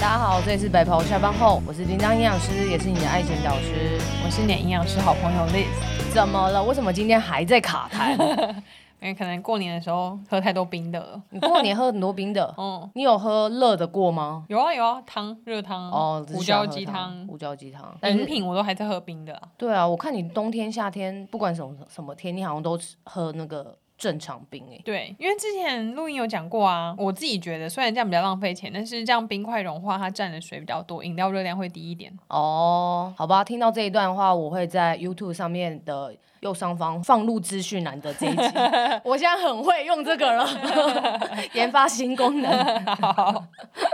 大家好，这里是北跑下班后，我是叮当营养师，也是你的爱情导师，我是你的营养师好朋友 Liz。怎么了？为什么今天还在卡痰？因为可能过年的时候喝太多冰的了。你过年喝很多冰的？嗯，你有喝热的过吗？有啊有啊，汤热汤哦，胡椒鸡汤，胡椒鸡汤。饮品我都还在喝冰的。对啊，我看你冬天夏天不管什么什么天，你好像都喝那个。正常冰诶、欸，对，因为之前录音有讲过啊，我自己觉得虽然这样比较浪费钱，但是这样冰块融化，它占的水比较多，饮料热量会低一点。哦，好吧，听到这一段的话，我会在 YouTube 上面的右上方放入资讯栏的这一集。我现在很会用这个了，研发新功能。好，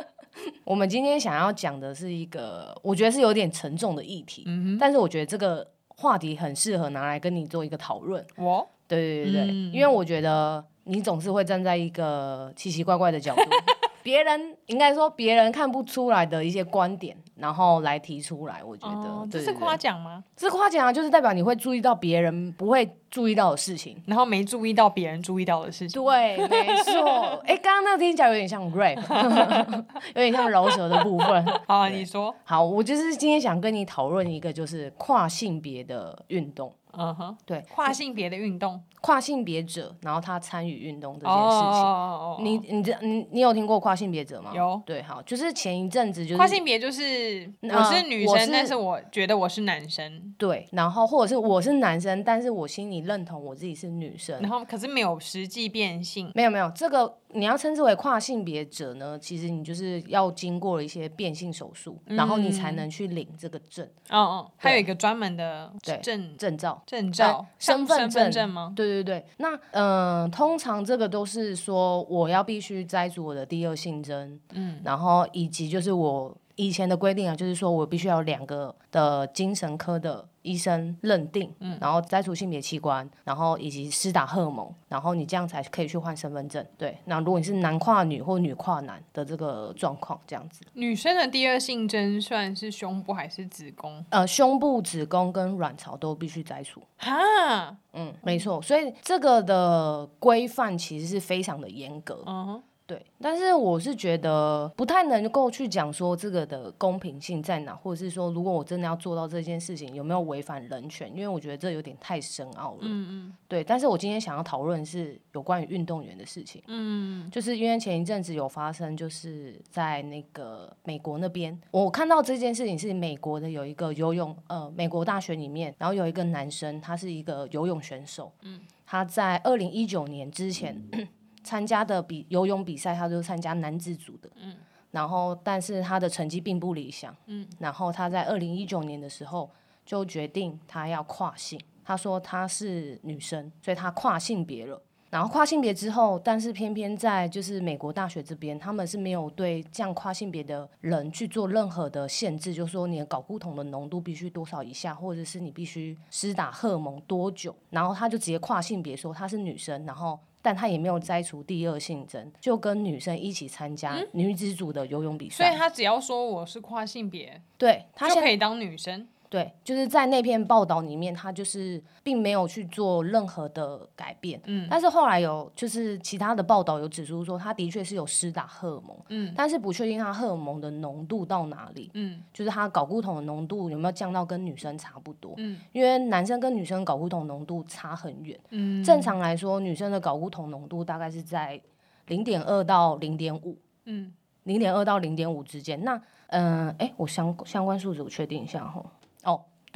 我们今天想要讲的是一个，我觉得是有点沉重的议题，嗯哼，但是我觉得这个话题很适合拿来跟你做一个讨论。我。对对对对，嗯、因为我觉得你总是会站在一个奇奇怪怪的角度，别人应该说别人看不出来的一些观点，然后来提出来。我觉得、哦、对对对，这是夸奖吗？这是夸奖啊，就是代表你会注意到别人不会注意到的事情，然后没注意到别人注意到的事情。对，没错。哎，刚刚那个听起来有点像 rap，有点像饶舌的部分。好、啊，你说。好，我就是今天想跟你讨论一个，就是跨性别的运动。嗯哼，uh. 对，跨性别的运动，跨性别者，然后他参与运动这件事情哦哦哦你你这你你有听过跨性别者吗？有，对，好，就是前一阵子就是跨性别，就是我是女生，呃、是但是我觉得我是男生，对，然后或者是我是男生，但是我心里认同我自己是女生，然后可是没有实际变性，没有没有这个。你要称之为跨性别者呢，其实你就是要经过了一些变性手术，嗯、然后你才能去领这个证。哦哦，对还有一个专门的证证证照，证照身份证，证吗？对对对。那嗯、呃，通常这个都是说我要必须摘除我的第二性征，嗯，然后以及就是我以前的规定啊，就是说我必须要有两个的精神科的。医生认定，嗯，然后摘除性别器官，然后以及施打荷尔蒙，然后你这样才可以去换身份证。对，那如果你是男跨女或女跨男的这个状况，这样子。女生的第二性征算是胸部还是子宫？呃，胸部、子宫跟卵巢都必须摘除。哈，嗯，没错，所以这个的规范其实是非常的严格。嗯哼。对，但是我是觉得不太能够去讲说这个的公平性在哪，或者是说如果我真的要做到这件事情，有没有违反人权？因为我觉得这有点太深奥了。嗯嗯。对，但是我今天想要讨论是有关于运动员的事情。嗯。就是因为前一阵子有发生，就是在那个美国那边，我看到这件事情是美国的有一个游泳，呃，美国大学里面，然后有一个男生，他是一个游泳选手。嗯。他在二零一九年之前。嗯参加的比游泳比赛，他就是参加男子组的，嗯，然后但是他的成绩并不理想，嗯，然后他在二零一九年的时候就决定他要跨性，他说他是女生，所以他跨性别了。然后跨性别之后，但是偏偏在就是美国大学这边，他们是没有对这样跨性别的人去做任何的限制，就是说你的睾固酮的浓度必须多少以下，或者是你必须施打荷尔蒙多久，然后他就直接跨性别说他是女生，然后。但他也没有摘除第二性征，就跟女生一起参加女子组的游泳比赛。所以他只要说我是跨性别，对，他就可以当女生。对，就是在那篇报道里面，他就是并没有去做任何的改变。嗯，但是后来有就是其他的报道有指出说，他的确是有施打荷尔蒙。嗯，但是不确定他荷尔蒙的浓度到哪里。嗯，就是他睾固酮的浓度有没有降到跟女生差不多。嗯，因为男生跟女生睾固酮浓度差很远。嗯，正常来说，女生的睾固酮浓度大概是在零点二到零点五。嗯，零点二到零点五之间。那嗯，哎、呃，我相相关数字我确定一下哈。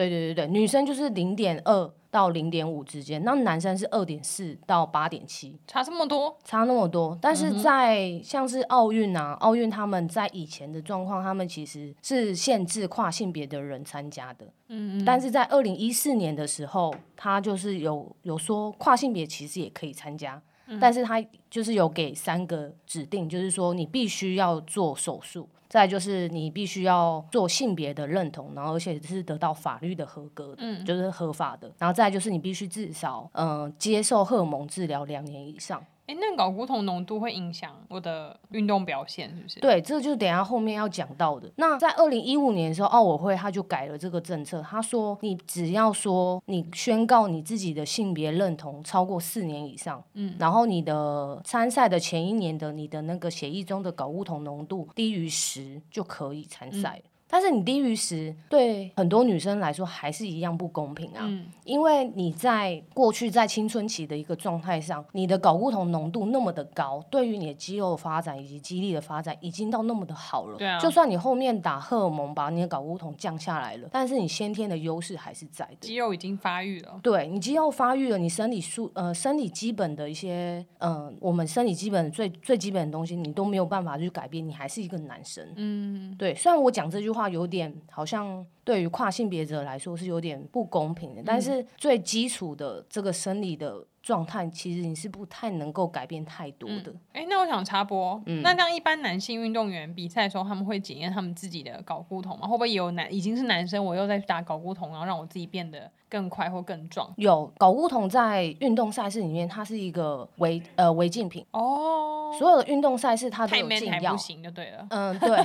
哦，对对对对，女生就是零点二到零点五之间，那男生是二点四到八点七，差这么多，差那么多。但是在像是奥运啊，奥运他们在以前的状况，他们其实是限制跨性别的人参加的。嗯嗯。但是在二零一四年的时候，他就是有有说跨性别其实也可以参加，嗯、但是他就是有给三个指定，就是说你必须要做手术。再就是你必须要做性别的认同，然后而且是得到法律的合格的，嗯，就是合法的。然后再就是你必须至少嗯、呃、接受荷尔蒙治疗两年以上。哎，那睾固酮浓度会影响我的运动表现，是不是？对，这个就是等下后面要讲到的。那在二零一五年的时候，奥委会他就改了这个政策，他说你只要说你宣告你自己的性别认同超过四年以上，嗯，然后你的参赛的前一年的你的那个血液中的睾固酮浓度低于十就可以参赛。嗯但是你低于十，对很多女生来说还是一样不公平啊！嗯、因为你在过去在青春期的一个状态上，你的睾固酮浓度那么的高，对于你的肌肉发展以及肌力的发展已经到那么的好了。对啊。就算你后面打荷尔蒙把你的睾固酮降下来了，但是你先天的优势还是在的。肌肉已经发育了。对，你肌肉发育了，你生理素呃生理基本的一些呃我们生理基本最最基本的东西你都没有办法去改变，你还是一个男生。嗯。对，虽然我讲这句话。话有点好像对于跨性别者来说是有点不公平的，但是最基础的这个生理的状态，其实你是不太能够改变太多的。哎、嗯，那我想插播，嗯、那像一般男性运动员比赛的时候，他们会检验他们自己的睾固酮吗？会不会有男已经是男生，我又再去打睾固酮，然后让我自己变得更快或更壮？有睾固酮在运动赛事里面，它是一个违呃违禁品哦。所有的运动赛事它都有禁药，不行就对了。嗯，对，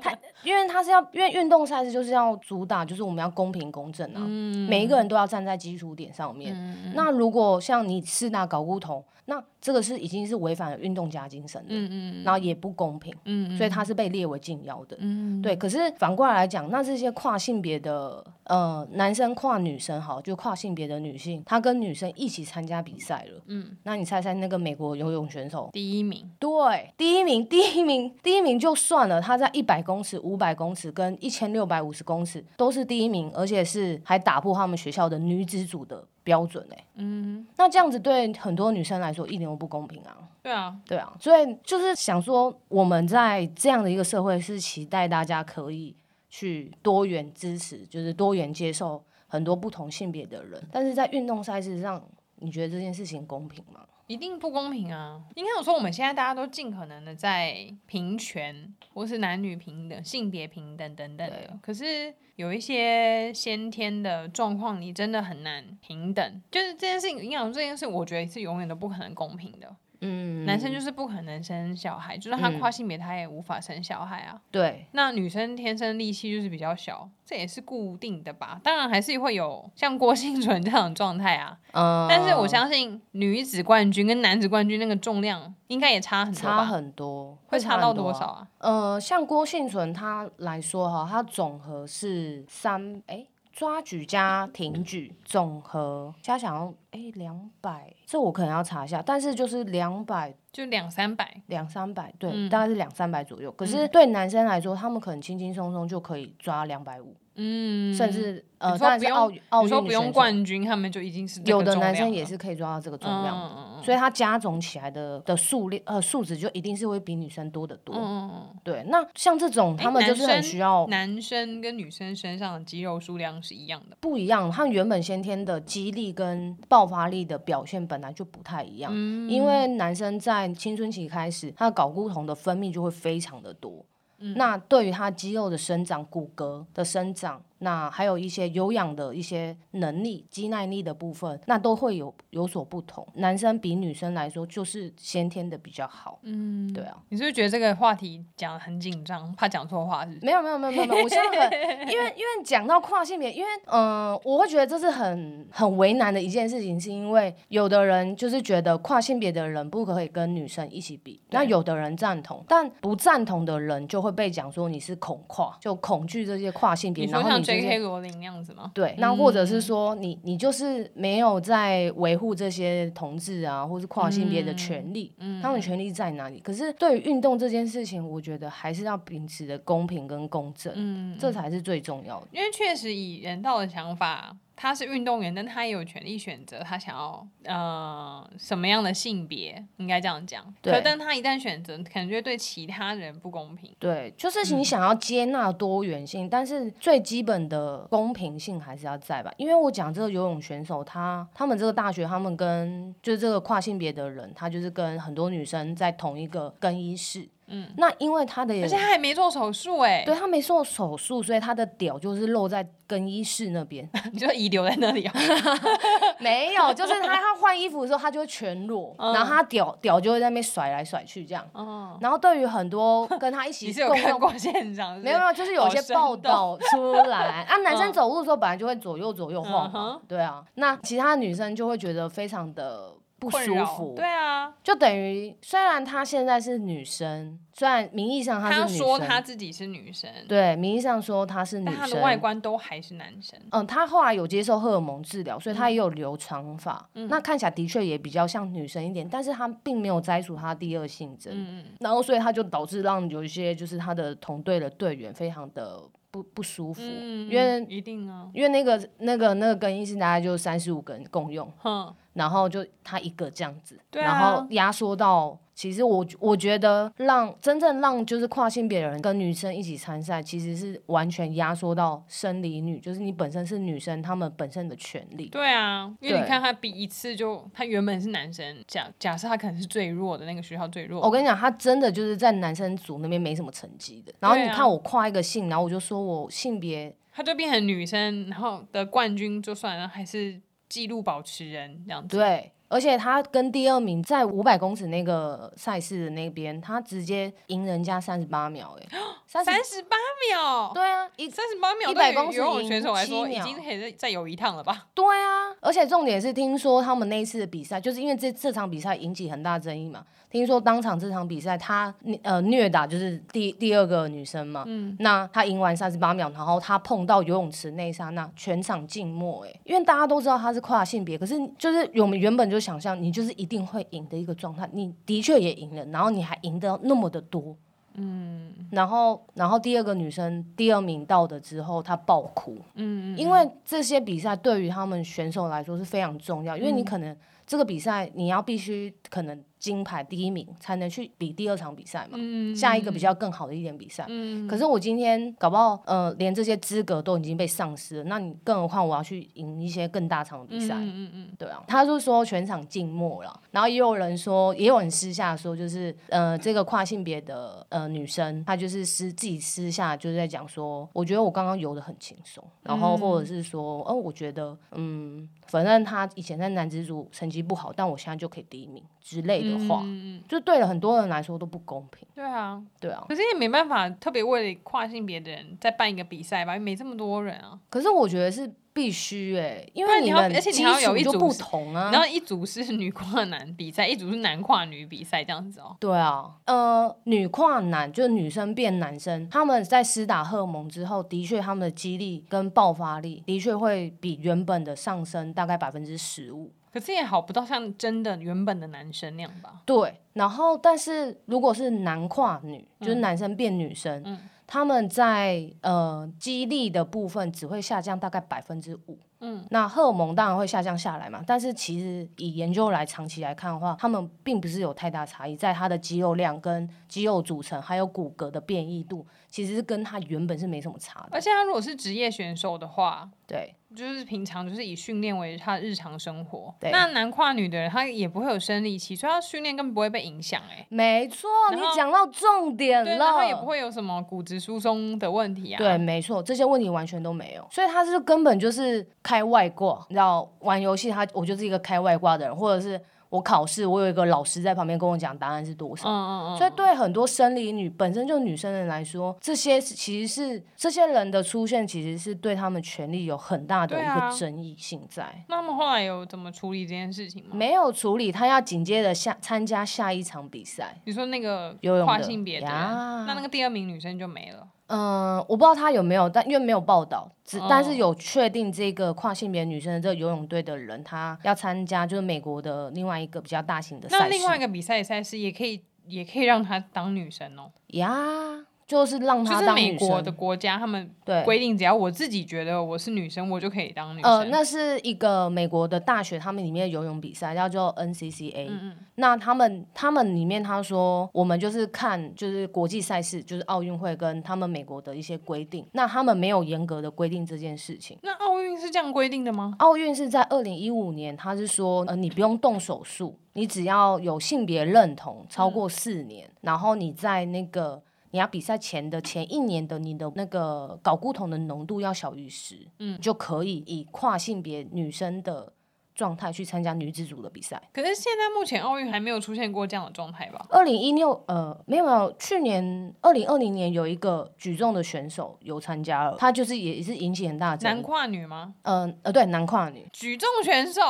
它 因为它是要，因为运动赛事就是要主打，就是我们要公平公正啊，嗯、每一个人都要站在基础点上面。嗯、那如果像你吃那睾固酮，那这个是已经是违反了运动家精神的，嗯嗯，然后也不公平，嗯，所以它是被列为禁药的，嗯，对。可是反过来来讲，那这些跨性别的呃男生跨女生好，就跨性别的女性，她跟女生一起参加比赛了，嗯，那你猜猜那个美国游泳选手第一名？对，第一名，第一名，第一名就算了，他在一百公尺、五百公尺跟一千六百五十公尺都是第一名，而且是还打破他们学校的女子组的标准哎，嗯，那这样子对很多女生来说一点都不公平啊。对啊，对啊，所以就是想说，我们在这样的一个社会是期待大家可以去多元支持，就是多元接受很多不同性别的人，但是在运动赛事上，你觉得这件事情公平吗？一定不公平啊！应该有说，我们现在大家都尽可能的在平权，或是男女平等、性别平等等等的。可是有一些先天的状况，你真的很难平等。就是这件事情，应该说这件事，我觉得是永远都不可能公平的。嗯，男生就是不可能生小孩，就算他跨性别，他也无法生小孩啊。嗯、对，那女生天生力气就是比较小，这也是固定的吧？当然还是会有像郭幸存这样的状态啊。嗯，但是我相信女子冠军跟男子冠军那个重量应该也差很多，差很多，会差到多少啊？呃，像郭幸存他来说哈，他总和是三哎。抓举加挺举总和加起来哎两百，这我可能要查一下，但是就是两百，就两三百，两三百，对，嗯、大概是两三百左右。可是对男生来说，他们可能轻轻松松就可以抓两百五。嗯，甚至呃，当然是奥奥运不用冠军，他们就已经是有的男生也是可以抓到这个重量，嗯嗯、所以他加总起来的的数量呃数值就一定是会比女生多得多。嗯、对，那像这种他们就是很需要男生，跟女生身上的肌肉数量是一样的，不一样，他们原本先天的肌力跟爆发力的表现本来就不太一样，嗯、因为男生在青春期开始，他的睾固酮的分泌就会非常的多。那对于他肌肉的生长、骨骼的生长，那还有一些有氧的一些能力、肌耐力的部分，那都会有有所不同。男生比女生来说，就是先天的比较好。嗯，对啊。你是不是觉得这个话题讲得很紧张，怕讲错话是是？没有没有没有没有，我现在很，因为因为讲到跨性别，因为嗯、呃，我会觉得这是很很为难的一件事情，是因为有的人就是觉得跨性别的人不可以跟女生一起比，那有的人赞同，但不赞同的人就会。被讲说你是恐跨，就恐惧这些跨性别，然后像 J.K. 罗琳那样子吗？对，那或者是说你你就是没有在维护这些同志啊，或是跨性别的权利，嗯、他们权利在哪里？可是对于运动这件事情，我觉得还是要秉持的公平跟公正，嗯，这才是最重要的。因为确实以人道的想法。他是运动员，但他也有权利选择他想要呃什么样的性别，应该这样讲。对，但他一旦选择，可能就会对其他人不公平。对，就是你想要接纳多元性，嗯、但是最基本的公平性还是要在吧？因为我讲这个游泳选手，他他们这个大学，他们跟就是这个跨性别的人，他就是跟很多女生在同一个更衣室。嗯，那因为他的，而且他还没做手术哎，对他没做手术，所以他的屌就是露在更衣室那边，你就遗留在那里啊？没有，就是他他换衣服的时候，他就会全裸，嗯、然后他屌屌就会在那边甩来甩去这样。嗯、然后对于很多跟他一起共用，过现场是是？没有没有，就是有一些报道出来。啊，男生走路的时候本来就会左右左右晃嘛，嗯、对啊，那其他女生就会觉得非常的。不舒服，对啊，就等于虽然她现在是女生，虽然名义上她是女生，说她自己是女生，对，名义上说她是女生，但她的外观都还是男生。嗯，她后来有接受荷尔蒙治疗，所以她也有留长发，嗯、那看起来的确也比较像女生一点，但是她并没有摘除她第二性征，嗯嗯，然后所以她就导致让有一些就是她的同队的队员非常的。不不舒服，嗯、因为一定啊，因为那个那个那个更衣室大概就三十五个人共用，哼然后就他一个这样子，啊、然后压缩到。其实我我觉得让真正让就是跨性别的人跟女生一起参赛，其实是完全压缩到生理女，就是你本身是女生，他们本身的权利。对啊，因为你看他比一次就他原本是男生，假假设他可能是最弱的那个学校最弱。我跟你讲，他真的就是在男生组那边没什么成绩的。然后你看我跨一个性，然后我就说我性别，他就变成女生，然后得冠军就算了，还是纪录保持人这样子。对。而且他跟第二名在五百公尺那个赛事的那边，他直接赢人家三十八秒，哎，三十八秒，对啊，一三十八秒，一百公尺游泳选手来说，已经可以再再游一趟了吧？对啊，而且重点是，听说他们那一次的比赛，就是因为这这场比赛引起很大争议嘛。听说当场这场比赛，他呃虐打就是第第二个女生嘛，嗯，那他赢完三十八秒，然后他碰到游泳池那一刹那，全场静默，哎，因为大家都知道他是跨性别，可是就是我们原本就想象你就是一定会赢的一个状态，你的确也赢了，然后你还赢得那么的多，嗯，然后然后第二个女生第二名到的之后，她爆哭，嗯，嗯，因为这些比赛对于他们选手来说是非常重要，因为你可能这个比赛你要必须可能。金牌第一名才能去比第二场比赛嘛，嗯、下一个比较更好的一点比赛。嗯、可是我今天搞不好，呃，连这些资格都已经被丧失了。那你更何况我要去赢一些更大场的比赛？嗯嗯嗯，对啊。他就说全场静默了，然后也有人说，也有人私下说，就是呃，这个跨性别的呃女生，她就是私自己私下就是在讲说，我觉得我刚刚游的很轻松，然后或者是说，哦、呃，我觉得嗯。反正他以前在男子组成绩不好，但我现在就可以第一名之类的话，嗯、就对了很多人来说都不公平。对啊，对啊。可是也没办法，特别为了跨性别的人再办一个比赛吧，没这么多人啊。可是我觉得是。必须哎、欸，因为你们而且你要有一组不同啊，然后一组是女跨男比赛，一组是男跨女比赛这样子哦。对啊，呃，女跨男就是女生变男生，他们在施打荷尔蒙之后，的确他们的肌力跟爆发力的确会比原本的上升大概百分之十五。可是也好不到像真的原本的男生那样吧？对，然后但是如果是男跨女，就是男生变女生。嗯嗯他们在呃肌力的部分只会下降大概百分之五，嗯，那荷尔蒙当然会下降下来嘛，但是其实以研究来长期来看的话，他们并不是有太大差异，在他的肌肉量跟肌肉组成还有骨骼的变异度，其实是跟他原本是没什么差的。而且他如果是职业选手的话，对。就是平常就是以训练为他日常生活。对那男跨女的人他也不会有生理期，所以他训练根本不会被影响。哎，没错，你讲到重点了。然后也不会有什么骨质疏松的问题啊。对，没错，这些问题完全都没有。所以他是根本就是开外挂，你知道玩游戏他我就是一个开外挂的人，或者是。我考试，我有一个老师在旁边跟我讲答案是多少。嗯嗯嗯。所以对很多生理女本身就女生人来说，这些其实是这些人的出现，其实是对他们权利有很大的一个争议性在。啊、那么后来有怎么处理这件事情吗？没有处理，他要紧接着下参加下一场比赛。你说那个游泳跨性别那那个第二名女生就没了。嗯，我不知道他有没有，但因为没有报道，只但是有确定这个跨性别女生的这个游泳队的人，他要参加就是美国的另外一个比较大型的赛事。那另外一个比赛赛事也可以，也可以让她当女生哦。呀。就是让他当美国的国家，他们对规定，只要我自己觉得我是女生，我就可以当女生。呃，那是一个美国的大学，他们里面游泳比赛叫做 NCCA。嗯嗯。那他们他们里面他说，我们就是看就是国际赛事，就是奥运会跟他们美国的一些规定。那他们没有严格的规定这件事情。那奥运是这样规定的吗？奥运是在二零一五年，他是说，呃，你不用动手术，你只要有性别认同超过四年，嗯、然后你在那个。你要比赛前的前一年的你的那个睾固酮的浓度要小于十，嗯，就可以以跨性别女生的状态去参加女子组的比赛。可是现在目前奥运还没有出现过这样的状态吧？二零一六呃没有没有，去年二零二零年有一个举重的选手有参加了，他就是也是引起很大的男跨女吗？嗯呃对男跨女举重选手，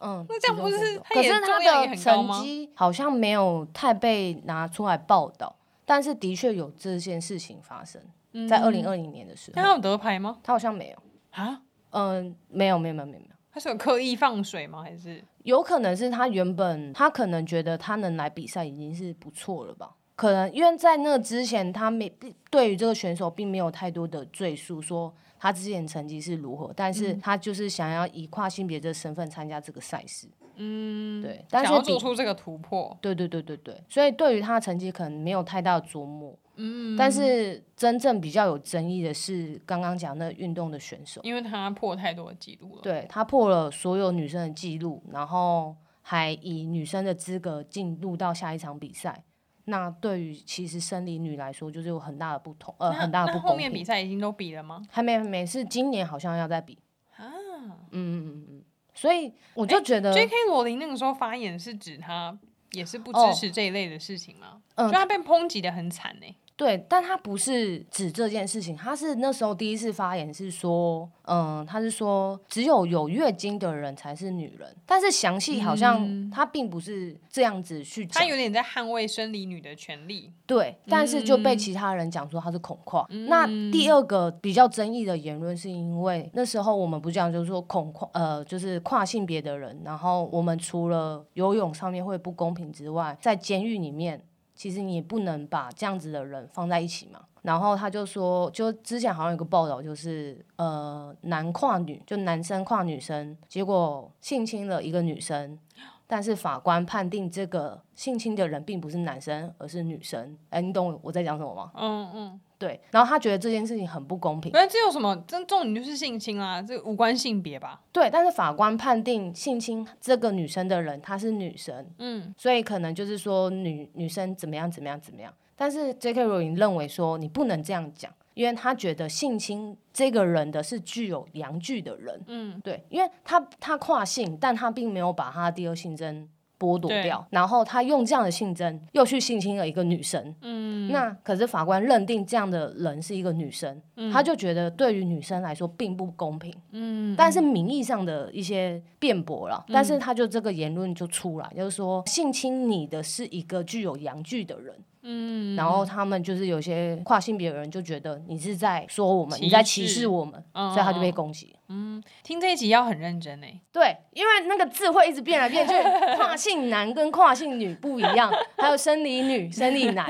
嗯，那这样不是可是他的成绩好像没有太被拿出来报道。但是的确有这件事情发生，嗯、在二零二零年的时候。那他有得牌吗？他好像没有啊。嗯，没有，没有，没有，没有。他是有刻意放水吗？还是有可能是他原本他可能觉得他能来比赛已经是不错了吧？可能因为在那之前他没对于这个选手并没有太多的赘述，说他之前成绩是如何，但是他就是想要以跨性别的身份参加这个赛事。嗯，对，但是想要做出这个突破，对对对对对，所以对于他的成绩可能没有太大的琢磨，嗯，但是真正比较有争议的是刚刚讲那个运动的选手，因为他破太多的记录了，对，他破了所有女生的记录，然后还以女生的资格进入到下一场比赛，那对于其实生理女来说就是有很大的不同，呃，很大的不公平。后面比赛已经都比了吗？还没，没，是今年好像要再比啊，嗯嗯嗯嗯。所以我就觉得，J.K. 罗琳那个时候发言是指他也是不支持这一类的事情吗？嗯，就他被抨击的很惨呢、欸。对，但他不是指这件事情，他是那时候第一次发言是说，嗯，他是说只有有月经的人才是女人，但是详细好像他并不是这样子去讲，他有点在捍卫生理女的权利。对，但是就被其他人讲说他是恐跨。嗯、那第二个比较争议的言论是因为那时候我们不讲，就是说恐跨，呃，就是跨性别的人，然后我们除了游泳上面会不公平之外，在监狱里面。其实你不能把这样子的人放在一起嘛。然后他就说，就之前好像有个报道，就是呃，男跨女，就男生跨女生，结果性侵了一个女生。但是法官判定这个性侵的人并不是男生，而是女生。哎，你懂我在讲什么吗？嗯嗯，对。然后他觉得这件事情很不公平。哎这有什么？这重点就是性侵啊，这无关性别吧？对。但是法官判定性侵这个女生的人她是女生，嗯，所以可能就是说女女生怎么样怎么样怎么样。但是 J.K. 罗琳认为说你不能这样讲。因为他觉得性侵这个人的是具有阳具的人，嗯，对，因为他他跨性，但他并没有把他的第二性征剥夺掉，然后他用这样的性征又去性侵了一个女生，嗯，那可是法官认定这样的人是一个女生，嗯，他就觉得对于女生来说并不公平，嗯，但是名义上的一些辩驳了，嗯，但是他就这个言论就出来，就是说性侵你的是一个具有阳具的人。嗯，然后他们就是有些跨性别的人就觉得你是在说我们，你在歧视我们，嗯、所以他就被攻击。嗯，听这一集要很认真哎。对，因为那个字会一直变来变去，跨性男跟跨性女不一样，还有生理女、生理男。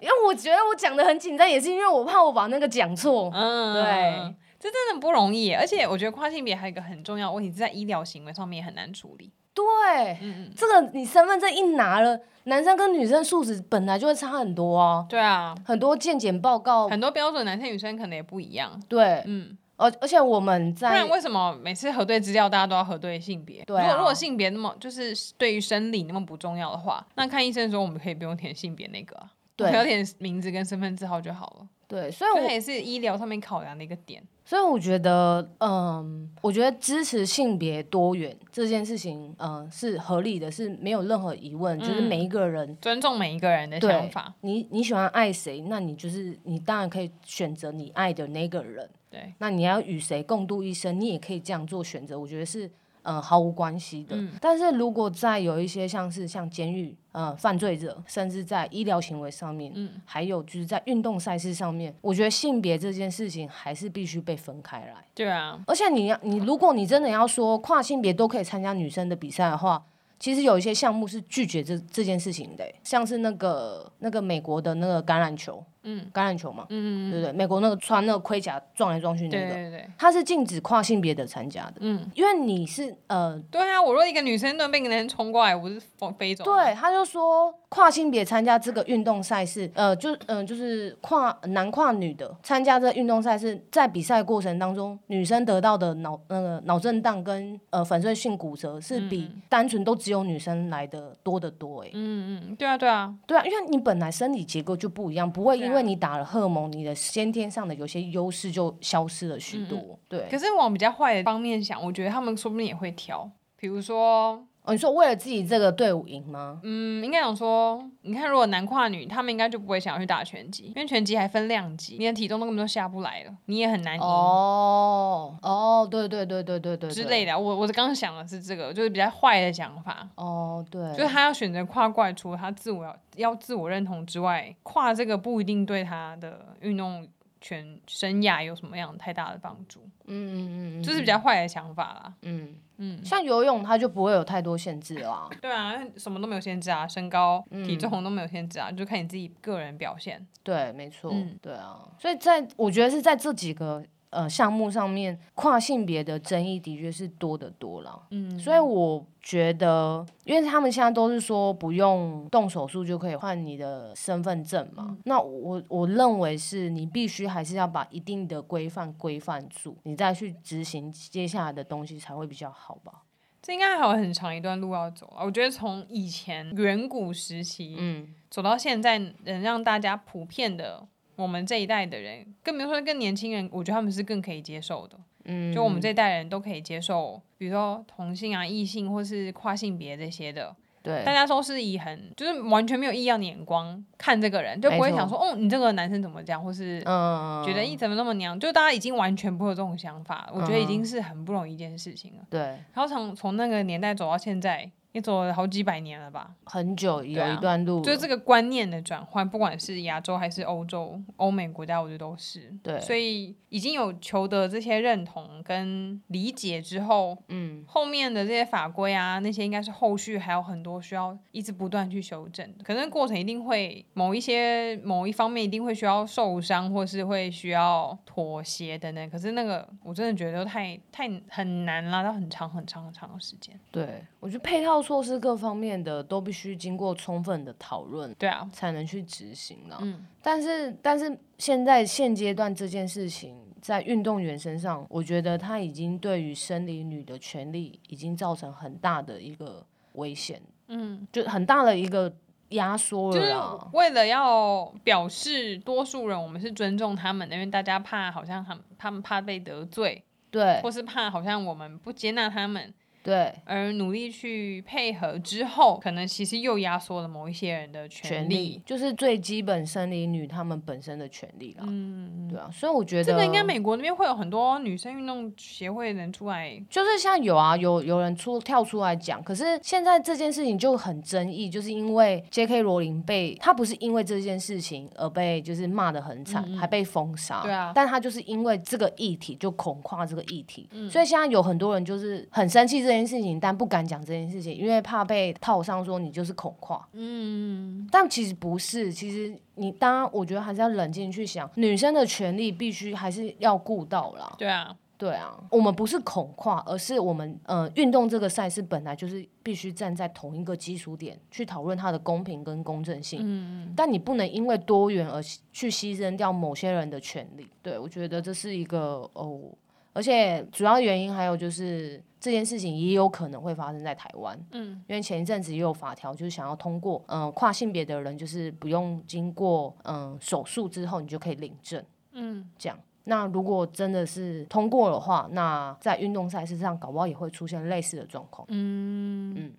因为我觉得我讲的很紧张，也是因为我怕我把那个讲错。嗯，对，这真的不容易。而且我觉得跨性别还有一个很重要的问题是在医疗行为上面也很难处理。对，嗯、这个你身份证一拿了，男生跟女生素质本来就会差很多啊。对啊，很多健检报告，很多标准，男生女生可能也不一样。对，嗯，而而且我们在，不然为什么每次核对资料大家都要核对性别？对、啊，如果如果性别那么就是对于生理那么不重要的话，那看医生的时候我们可以不用填性别那个，对，要填名字跟身份证号就好了。对，所以我也是医疗上面考量的一个点。所以我觉得，嗯，我觉得支持性别多元这件事情，嗯，是合理的，是没有任何疑问。嗯、就是每一个人尊重每一个人的想法。你你喜欢爱谁，那你就是你当然可以选择你爱的那个人。对，那你要与谁共度一生，你也可以这样做选择。我觉得是。嗯，毫无关系的。嗯、但是如果在有一些像是像监狱，呃，犯罪者，甚至在医疗行为上面，嗯，还有就是在运动赛事上面，我觉得性别这件事情还是必须被分开来。对啊，而且你要你，如果你真的要说跨性别都可以参加女生的比赛的话，其实有一些项目是拒绝这这件事情的，像是那个那个美国的那个橄榄球，嗯，橄榄球嘛，嗯嗯对对，美国那个穿那个盔甲撞来撞去那个，对对对，他是禁止跨性别的参加的，嗯，因为你是呃，对啊，我若一个女生能被一个男生冲过来，我是飞走。对，他就说跨性别参加这个运动赛事，呃，就嗯、呃，就是跨男跨女的参加这个运动赛事，在比赛过程当中，女生得到的脑那个脑震荡跟呃粉碎性骨折是比单纯都只有女生来的多得多，哎，嗯嗯，对啊对啊，对啊，因为你本来生理结构就不一样，不会因为你打了荷尔蒙，你的先天上的有些优势就消失了许多。嗯、对，可是往比较坏的方面想，我觉得他们说不定也会挑，比如说。哦、你说为了自己这个队伍赢吗？嗯，应该讲说，你看，如果男跨女，他们应该就不会想要去打拳击，因为拳击还分量级，你的体重都根本都下不来了，你也很难赢。哦哦，对对对对对对，之类的。我我刚刚想的是这个，就是比较坏的想法。哦，对，就是他要选择跨过来，除了他自我要要自我认同之外，跨这个不一定对他的运动全生涯有什么样太大的帮助。嗯嗯嗯，就是比较坏的想法啦。嗯。嗯，像游泳，它就不会有太多限制啦。对啊，什么都没有限制啊，身高、嗯、体重都没有限制啊，就看你自己个人表现。对，没错。嗯、对啊，所以在我觉得是在这几个。呃，项目上面跨性别的争议的确是多得多了，嗯，所以我觉得，因为他们现在都是说不用动手术就可以换你的身份证嘛，嗯、那我我认为是你必须还是要把一定的规范规范住，你再去执行接下来的东西才会比较好吧。这应该还有很长一段路要走啊，我觉得从以前远古时期，嗯，走到现在，能让大家普遍的。我们这一代的人，更别说更年轻人，我觉得他们是更可以接受的。嗯，就我们这一代人都可以接受，比如说同性啊、异性或是跨性别这些的。对，大家都是以很就是完全没有异样的眼光看这个人，就不会想说，哦，你这个男生怎么这样，或是嗯，觉得你怎么那么娘？就大家已经完全不会有这种想法，我觉得已经是很不容易一件事情了。对，然后从从那个年代走到现在。也走了好几百年了吧，很久有一段路，就是这个观念的转换，不管是亚洲还是欧洲、欧美国家，我觉得都是。对，所以已经有求得这些认同跟理解之后，嗯，后面的这些法规啊，那些应该是后续还有很多需要一直不断去修正。的，可能过程一定会某一些某一方面一定会需要受伤，或是会需要妥协等等，可是那个我真的觉得太太很难了，要很长很长很长的时间。对，我觉得配套。措施各方面的都必须经过充分的讨论，对啊，才能去执行了。嗯，但是但是现在现阶段这件事情在运动员身上，我觉得他已经对于生理女的权利已经造成很大的一个危险，嗯，就很大的一个压缩了啦。为了要表示多数人我们是尊重他们的，因为大家怕好像他们他们怕被得罪，对，或是怕好像我们不接纳他们。对，而努力去配合之后，可能其实又压缩了某一些人的权利，就是最基本生理女她们本身的权利啦。嗯，对啊，所以我觉得这个应该美国那边会有很多女生运动协会的人出来，就是像有啊，有有人出跳出来讲。可是现在这件事情就很争议，就是因为 J.K. 罗琳被她不是因为这件事情而被就是骂的很惨，嗯、还被封杀。对啊，但她就是因为这个议题就恐跨这个议题，嗯、所以现在有很多人就是很生气这件事情，但不敢讲这件事情，因为怕被套上说你就是恐跨。嗯，但其实不是，其实你当然我觉得还是要冷静去想，女生的权利必须还是要顾到啦。对啊，对啊，我们不是恐跨，而是我们呃运动这个赛事本来就是必须站在同一个基础点去讨论它的公平跟公正性。嗯，但你不能因为多元而去牺牲掉某些人的权利。对，我觉得这是一个哦。而且主要原因还有就是这件事情也有可能会发生在台湾，嗯，因为前一阵子也有法条，就是想要通过，嗯、呃，跨性别的人就是不用经过，嗯、呃，手术之后你就可以领证，嗯，这样。那如果真的是通过的话，那在运动赛事上搞不好也会出现类似的状况，嗯嗯。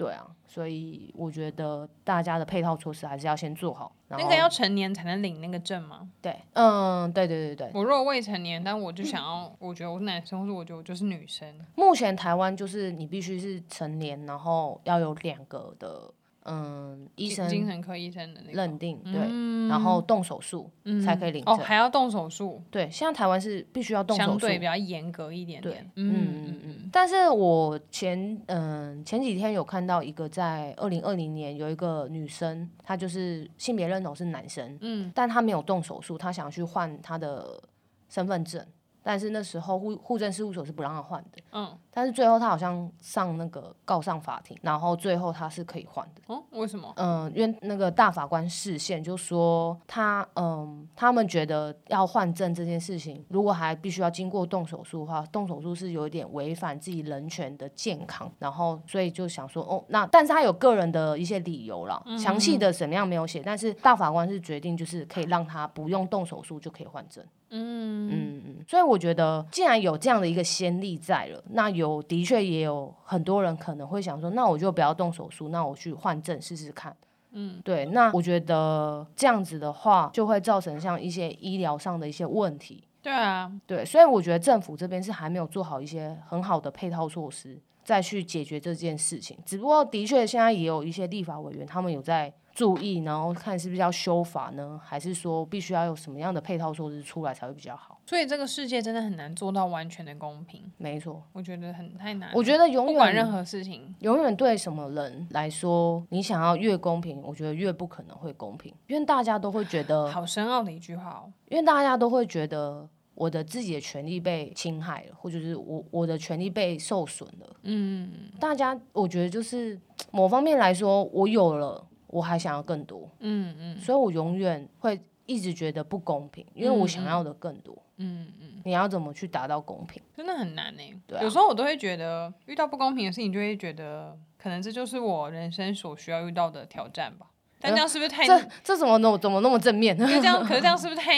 对啊，所以我觉得大家的配套措施还是要先做好。那个要成年才能领那个证吗？对，嗯，对对对对。我如果未成年，但我就想要，我觉得我是男生，或者我觉得我就是女生。目前台湾就是你必须是成年，然后要有两个的嗯，医生精神科医生的那个认定，对，嗯、然后动手术、嗯、才可以领证。哦，还要动手术？对，现在台湾是必须要动手术，相对比较严格一点点。嗯嗯嗯。但是我前嗯前几天有看到一个，在二零二零年有一个女生，她就是性别认同是男生，嗯，但她没有动手术，她想去换她的身份证。但是那时候户户政事务所是不让她换的，嗯，但是最后他好像上那个告上法庭，然后最后他是可以换的，哦，为什么？嗯，因为那个大法官视线就说他，嗯，他们觉得要换证这件事情，如果还必须要经过动手术的话，动手术是有一点违反自己人权的健康，然后所以就想说，哦，那但是他有个人的一些理由啦，嗯、详细的怎么样没有写，但是大法官是决定就是可以让他不用动手术就可以换证。嗯嗯嗯，所以我觉得，既然有这样的一个先例在了，那有的确也有很多人可能会想说，那我就不要动手术，那我去换证试试看。嗯，对，那我觉得这样子的话，就会造成像一些医疗上的一些问题。对啊，对，所以我觉得政府这边是还没有做好一些很好的配套措施，再去解决这件事情。只不过，的确现在也有一些立法委员，他们有在。注意，然后看是不是要修法呢，还是说必须要有什么样的配套措施出来才会比较好？所以这个世界真的很难做到完全的公平。没错，我觉得很太难。我觉得永远不管任何事情，永远对什么人来说，你想要越公平，我觉得越不可能会公平，因为大家都会觉得好深奥的一句话哦。因为大家都会觉得我的自己的权利被侵害了，或者是我我的权利被受损了。嗯，大家我觉得就是某方面来说，我有了。我还想要更多，嗯嗯，所以我永远会一直觉得不公平，因为我想要的更多，嗯嗯，你要怎么去达到公平？真的很难呢。对啊，有时候我都会觉得遇到不公平的事情，就会觉得可能这就是我人生所需要遇到的挑战吧。但这样是不是太……这这怎么那么怎么那么正面？这样，可是这样 是不是太……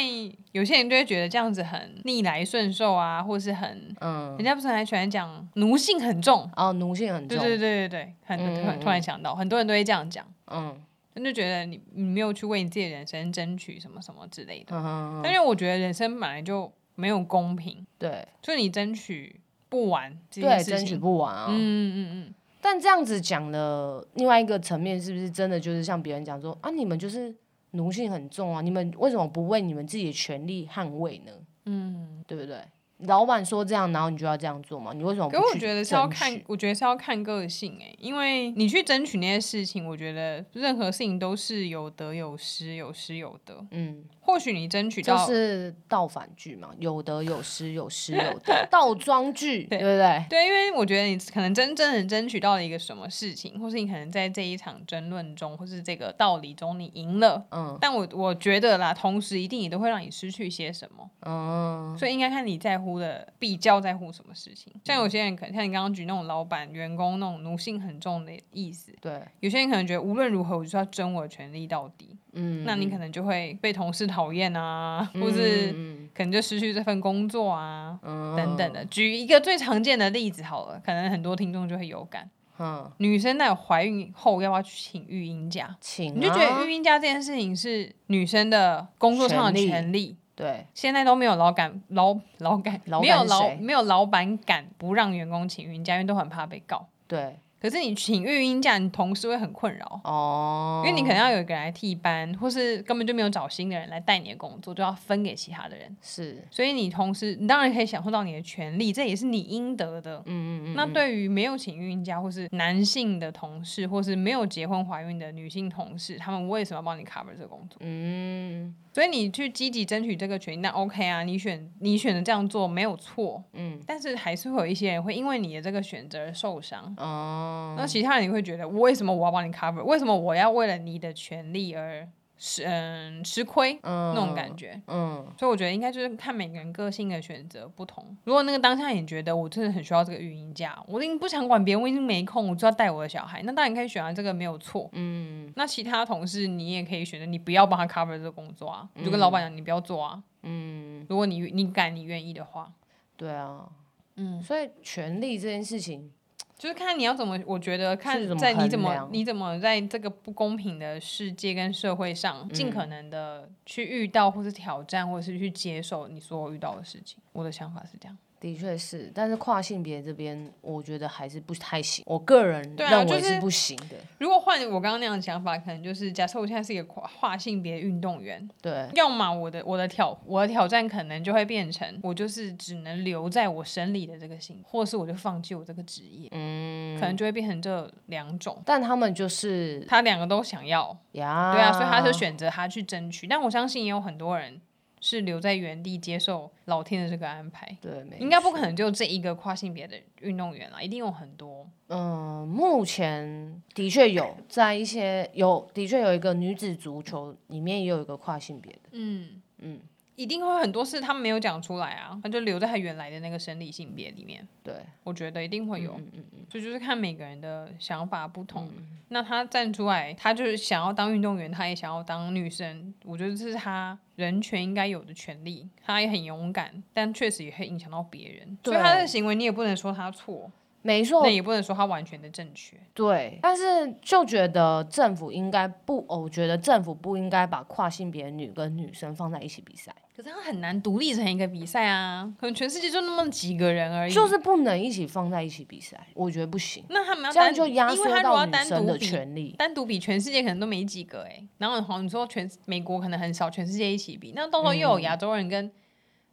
有些人就会觉得这样子很逆来顺受啊，或是很……嗯，人家不是很喜欢讲奴性很重哦，奴性很重，对对对对对，很很突然想到，很多人都会这样讲。嗯，他就觉得你你没有去为你自己的人生争取什么什么之类的。嗯嗯嗯。但是我觉得人生本来就没有公平，对，所以你争取不完，对，争取不完啊。嗯嗯嗯。但这样子讲的另外一个层面，是不是真的就是像别人讲说啊，你们就是奴性很重啊，你们为什么不为你们自己的权利捍卫呢？嗯，对不对？老板说这样，然后你就要这样做吗？你为什么？可我觉得是要看，我觉得是要看个性哎、欸，因为你去争取那些事情，我觉得任何事情都是有得有失，有失有得。嗯。或许你争取到就是倒反句嘛，有得有失，有失有得，倒装句，对不对？对，因为我觉得你可能真正的争取到了一个什么事情，或是你可能在这一场争论中，或是这个道理中你赢了，嗯。但我我觉得啦，同时一定也都会让你失去些什么，嗯。所以应该看你在乎的比较在乎什么事情。像有些人可能像你刚刚举那种老板员工那种奴性很重的意思，对。有些人可能觉得无论如何我就是要争我的权利到底。嗯，那你可能就会被同事讨厌啊，嗯、或是可能就失去这份工作啊，嗯、等等的。举一个最常见的例子好了，可能很多听众就会有感。嗯，女生在怀孕后要不要去请育婴假？请、啊，你就觉得育婴假这件事情是女生的工作上的权利？对，现在都没有老板老老板没有老没有老板敢不让员工请育婴假，因为都很怕被告。对。可是你请育婴假，你同事会很困扰哦，因为你可能要有一个人来替班，或是根本就没有找新的人来带你的工作，就要分给其他的人。是，所以你同时，你当然可以享受到你的权利，这也是你应得的。嗯嗯嗯。那对于没有请育婴假，或是男性的同事，或是没有结婚怀孕的女性同事，他们为什么要帮你 cover 这个工作？嗯。所以你去积极争取这个权益，那 OK 啊，你选你选择这样做没有错，嗯，但是还是会有一些人会因为你的这个选择而受伤，哦，那其他人你会觉得，为什么我要帮你 cover？为什么我要为了你的权利而？吃嗯吃亏那种感觉，嗯，所以我觉得应该就是看每个人个性的选择不同。如果那个当下你觉得我真的很需要这个育婴假，我已经不想管别人，我已经没空，我就要带我的小孩，那当然可以选择这个没有错，嗯。那其他同事你也可以选择，你不要帮他 cover 这个工作啊，就跟老板讲你不要做啊，嗯。如果你你敢你愿意的话，对啊，嗯。所以权利这件事情。就是看你要怎么，我觉得看在你怎么你怎么在这个不公平的世界跟社会上，尽可能的去遇到或是挑战，或是去接受你所有遇到的事情。我的想法是这样。的确是，但是跨性别这边，我觉得还是不太行。我个人认为是不行的。啊就是、如果换我刚刚那样的想法，可能就是假设我现在是一个跨跨性别运动员，对，要么我的我的挑我的挑战可能就会变成我就是只能留在我生理的这个性，或是我就放弃我这个职业，嗯，可能就会变成这两种。但他们就是他两个都想要呀，对啊，所以他就选择他去争取。但我相信也有很多人。是留在原地接受老天的这个安排，对，应该不可能就这一个跨性别的运动员了，一定有很多。嗯，目前的确有在一些有，的确有一个女子足球里面也有一个跨性别的，嗯嗯。一定会很多事他们没有讲出来啊，他就留在他原来的那个生理性别里面。对，我觉得一定会有，嗯嗯嗯，所以就是看每个人的想法不同。嗯、那他站出来，他就是想要当运动员，他也想要当女生，我觉得这是他人权应该有的权利。他也很勇敢，但确实也会影响到别人，所以他的行为你也不能说他错。没错，那也不能说他完全的正确。对，但是就觉得政府应该不，我觉得政府不应该把跨性别女跟女生放在一起比赛。可是他很难独立成一个比赛啊，可能全世界就那么几个人而已。就是不能一起放在一起比赛，我觉得不行。那他们要这样就压缩到女生的权利，单独比全世界可能都没几个哎、欸。然后好像你说全美国可能很少，全世界一起比，那到时候又有亚洲人跟。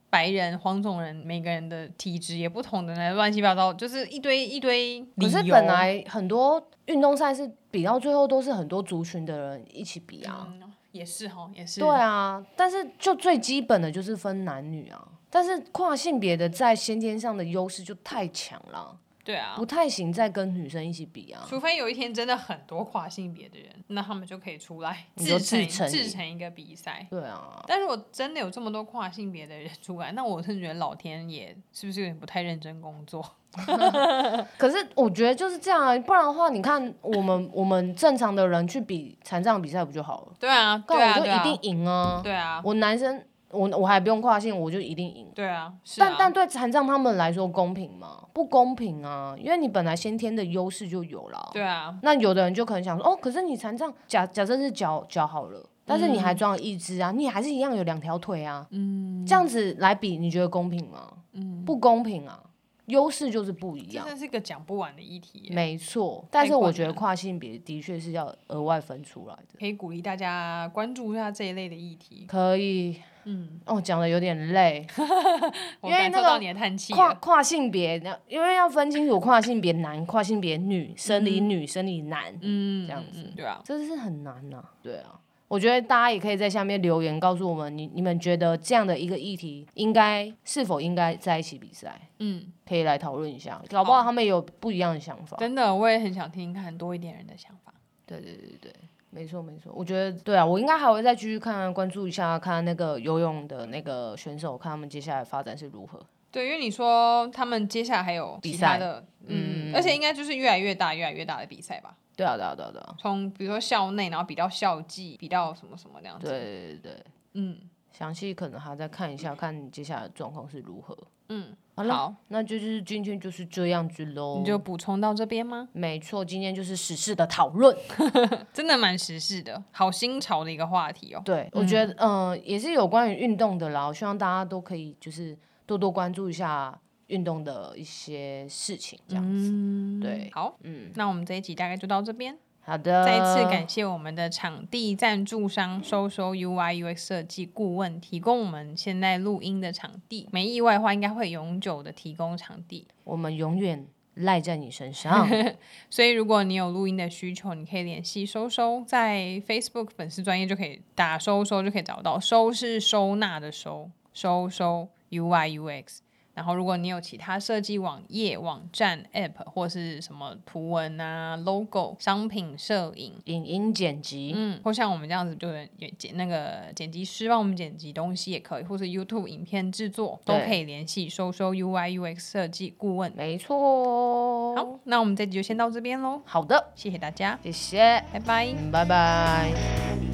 白人、黄种人，每个人的体质也不同的，那乱七八糟，就是一堆一堆。可是本来很多运动赛事比到最后都是很多族群的人一起比啊，嗯、也是哈，也是。对啊，但是就最基本的就是分男女啊，但是跨性别的在先天上的优势就太强了。对啊，不太行，再跟女生一起比啊。除非有一天真的很多跨性别的人，那他们就可以出来自成制成一个比赛。对啊，但是我真的有这么多跨性别的人出来，那我是觉得老天爷是不是有点不太认真工作？可是我觉得就是这样啊，不然的话，你看我们我们正常的人去比残障比赛不就好了？对啊，对啊，我就一定赢啊。对啊，我男生。我我还不用跨性，我就一定赢。对啊，啊但但对残障他们来说公平吗？不公平啊，因为你本来先天的优势就有了。对啊，那有的人就可能想说，哦，可是你残障，假假设是脚脚好了，但是你还装了一只啊，嗯、你还是一样有两条腿啊。嗯，这样子来比，你觉得公平吗？嗯，不公平啊。优势就是不一样，这是一个讲不完的议题。没错，但是我觉得跨性别的确是要额外分出来的。可以鼓励大家关注一下这一类的议题。可以，嗯，哦，讲的有点累，因为那个跨跨性别，因为要分清楚跨性别男、跨性别女、生理女、生理男，嗯，这样子，对啊，这是很难呐，对啊。我觉得大家也可以在下面留言告诉我们，你你们觉得这样的一个议题应该是否应该在一起比赛？嗯，可以来讨论一下，搞不好他们有不一样的想法。真的，我也很想听听看多一点人的想法。对对对对，没错没错。我觉得对啊，我应该还会再继续看关注一下，看那个游泳的那个选手，看他们接下来发展是如何。对，因为你说他们接下来还有比赛的，嗯，而且应该就是越来越大、越来越大的比赛吧。对啊，对啊，对啊，对啊。从比如说校内，然后比到校际，比到什么什么那样子。对对对，嗯，详细可能还要再看一下，看接下来的状况是如何。嗯，好了，好，那就就是今天就是这样子喽。你就补充到这边吗？没错，今天就是时事的讨论，真的蛮时事的，好新潮的一个话题哦。对，我觉得，嗯、呃，也是有关于运动的啦。我希望大家都可以就是多多关注一下。运动的一些事情，这样子，嗯、对，好，嗯，那我们这一集大概就到这边。好的，再一次感谢我们的场地赞助商收收 UI UX 设计顾问提供我们现在录音的场地，没意外的话，应该会永久的提供场地，我们永远赖在你身上。所以如果你有录音的需求，你可以联系收收，在 Facebook 粉丝专业就可以打收收就可以找到，收是收纳的收，收收 UI UX。然后，如果你有其他设计网页、网站、App 或是什么图文啊、Logo、商品摄影、影音剪辑，嗯，或像我们这样子，就是剪那个剪辑师帮我们剪辑东西也可以，或是 YouTube 影片制作都可以联系收收 UI UX 设计顾问。没错。好，那我们这集就先到这边喽。好的，谢谢大家，谢谢，拜拜，拜拜。